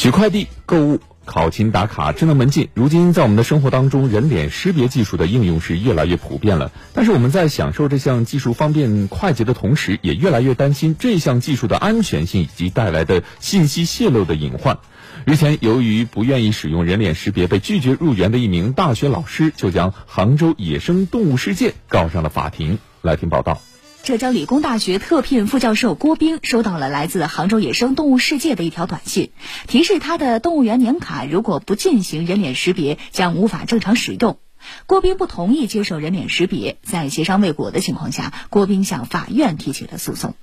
取快递、购物、考勤打卡、智能门禁，如今在我们的生活当中，人脸识别技术的应用是越来越普遍了。但是我们在享受这项技术方便快捷的同时，也越来越担心这项技术的安全性以及带来的信息泄露的隐患。日前，由于不愿意使用人脸识别，被拒绝入园的一名大学老师，就将杭州野生动物世界告上了法庭。来听报道。浙江理工大学特聘副教授郭斌收到了来自杭州野生动物世界的一条短信，提示他的动物园年卡如果不进行人脸识别，将无法正常使用。郭斌不同意接受人脸识别，在协商未果的情况下，郭斌向法院提起了诉讼。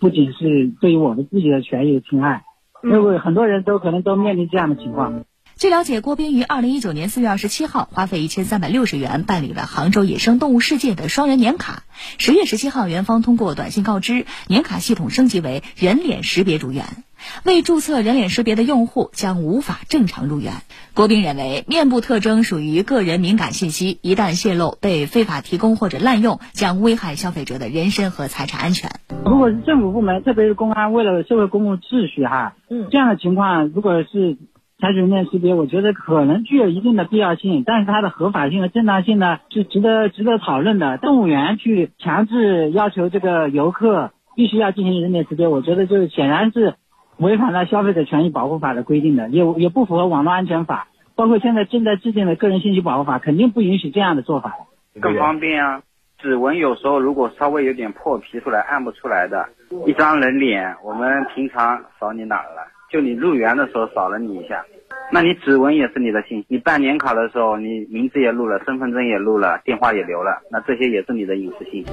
不仅是对于我们自己的权益的侵害，因为很多人都可能都面临这样的情况。据了解，郭斌于二零一九年四月二十七号花费一千三百六十元办理了杭州野生动物世界的双人年卡。十月十七号，园方通过短信告知，年卡系统升级为人脸识别入园，未注册人脸识别的用户将无法正常入园。郭斌认为，面部特征属于个人敏感信息，一旦泄露被非法提供或者滥用，将危害消费者的人身和财产安全。如果是政府部门，特别是公安，为了社会公共秩序，哈，嗯，这样的情况，如果是。采取人脸识别，我觉得可能具有一定的必要性，但是它的合法性和正当性呢，是值得值得讨论的。动物园去强制要求这个游客必须要进行人脸识别，我觉得就是显然是违反了消费者权益保护法的规定的，也也不符合网络安全法，包括现在正在制定的个人信息保护法，肯定不允许这样的做法更方便啊，指纹有时候如果稍微有点破皮出来按不出来的，一张人脸，我们平常扫你哪了？就你入园的时候扫了你一下，那你指纹也是你的信息。你办年卡的时候，你名字也录了，身份证也录了，电话也留了，那这些也是你的隐私信息。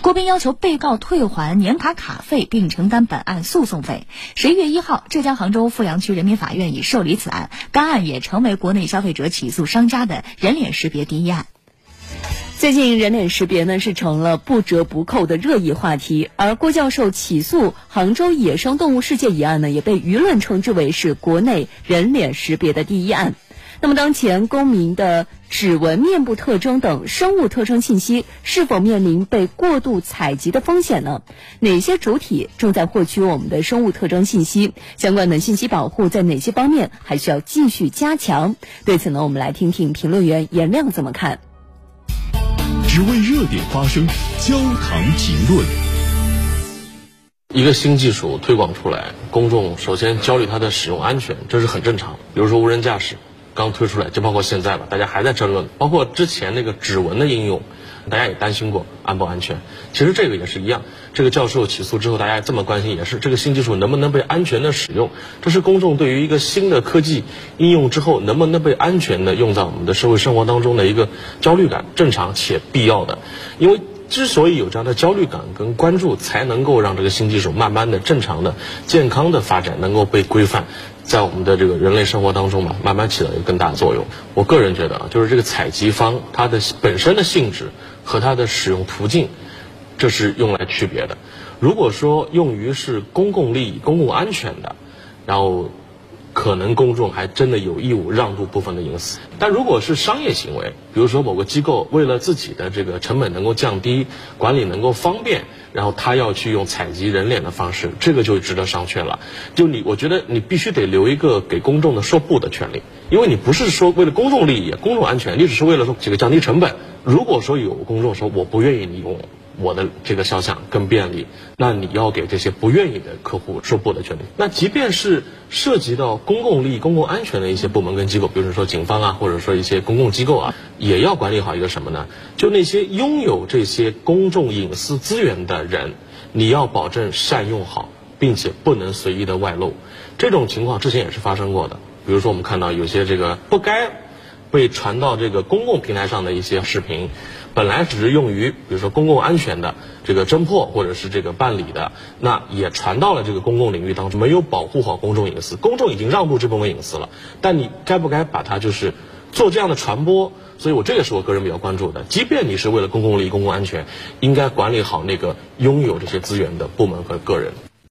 郭斌要求被告退还年卡卡费，并承担本案诉讼费。十一月一号，浙江杭州富阳区人民法院已受理此案，该案也成为国内消费者起诉商家的人脸识别第一案。最近人脸识别呢是成了不折不扣的热议话题，而郭教授起诉杭州野生动物世界一案呢，也被舆论称之为是国内人脸识别的第一案。那么，当前公民的指纹、面部特征等生物特征信息是否面临被过度采集的风险呢？哪些主体正在获取我们的生物特征信息？相关的信息保护在哪些方面还需要继续加强？对此呢，我们来听听评论员颜亮怎么看。只为热点发声，焦糖评论。一个新技术推广出来，公众首先焦虑它的使用安全，这是很正常。比如说无人驾驶，刚推出来，就包括现在吧，大家还在争论。包括之前那个指纹的应用。大家也担心过安不安全，其实这个也是一样。这个教授起诉之后，大家这么关心，也是这个新技术能不能被安全的使用？这是公众对于一个新的科技应用之后能不能被安全的用在我们的社会生活当中的一个焦虑感，正常且必要的。因为之所以有这样的焦虑感跟关注，才能够让这个新技术慢慢的、正常的、健康的发展，能够被规范。在我们的这个人类生活当中嘛，慢慢起到一个更大的作用。我个人觉得啊，就是这个采集方它的本身的性质和它的使用途径，这是用来区别的。如果说用于是公共利益、公共安全的，然后。可能公众还真的有义务让渡部分的隐私，但如果是商业行为，比如说某个机构为了自己的这个成本能够降低，管理能够方便，然后他要去用采集人脸的方式，这个就值得商榷了。就你，我觉得你必须得留一个给公众的说不的权利，因为你不是说为了公众利益、公众安全，你只是为了说这个降低成本。如果说有公众说我不愿意你用。我的这个肖像更便利，那你要给这些不愿意的客户说不的权利。那即便是涉及到公共利益、公共安全的一些部门跟机构，比如说警方啊，或者说一些公共机构啊，也要管理好一个什么呢？就那些拥有这些公众隐私资源的人，你要保证善用好，并且不能随意的外露。这种情况之前也是发生过的，比如说我们看到有些这个不该被传到这个公共平台上的一些视频。本来只是用于，比如说公共安全的这个侦破或者是这个办理的，那也传到了这个公共领域当中，没有保护好公众隐私，公众已经让渡这部分隐私了，但你该不该把它就是做这样的传播？所以我这也是我个人比较关注的。即便你是为了公共利益、公共安全，应该管理好那个拥有这些资源的部门和个人。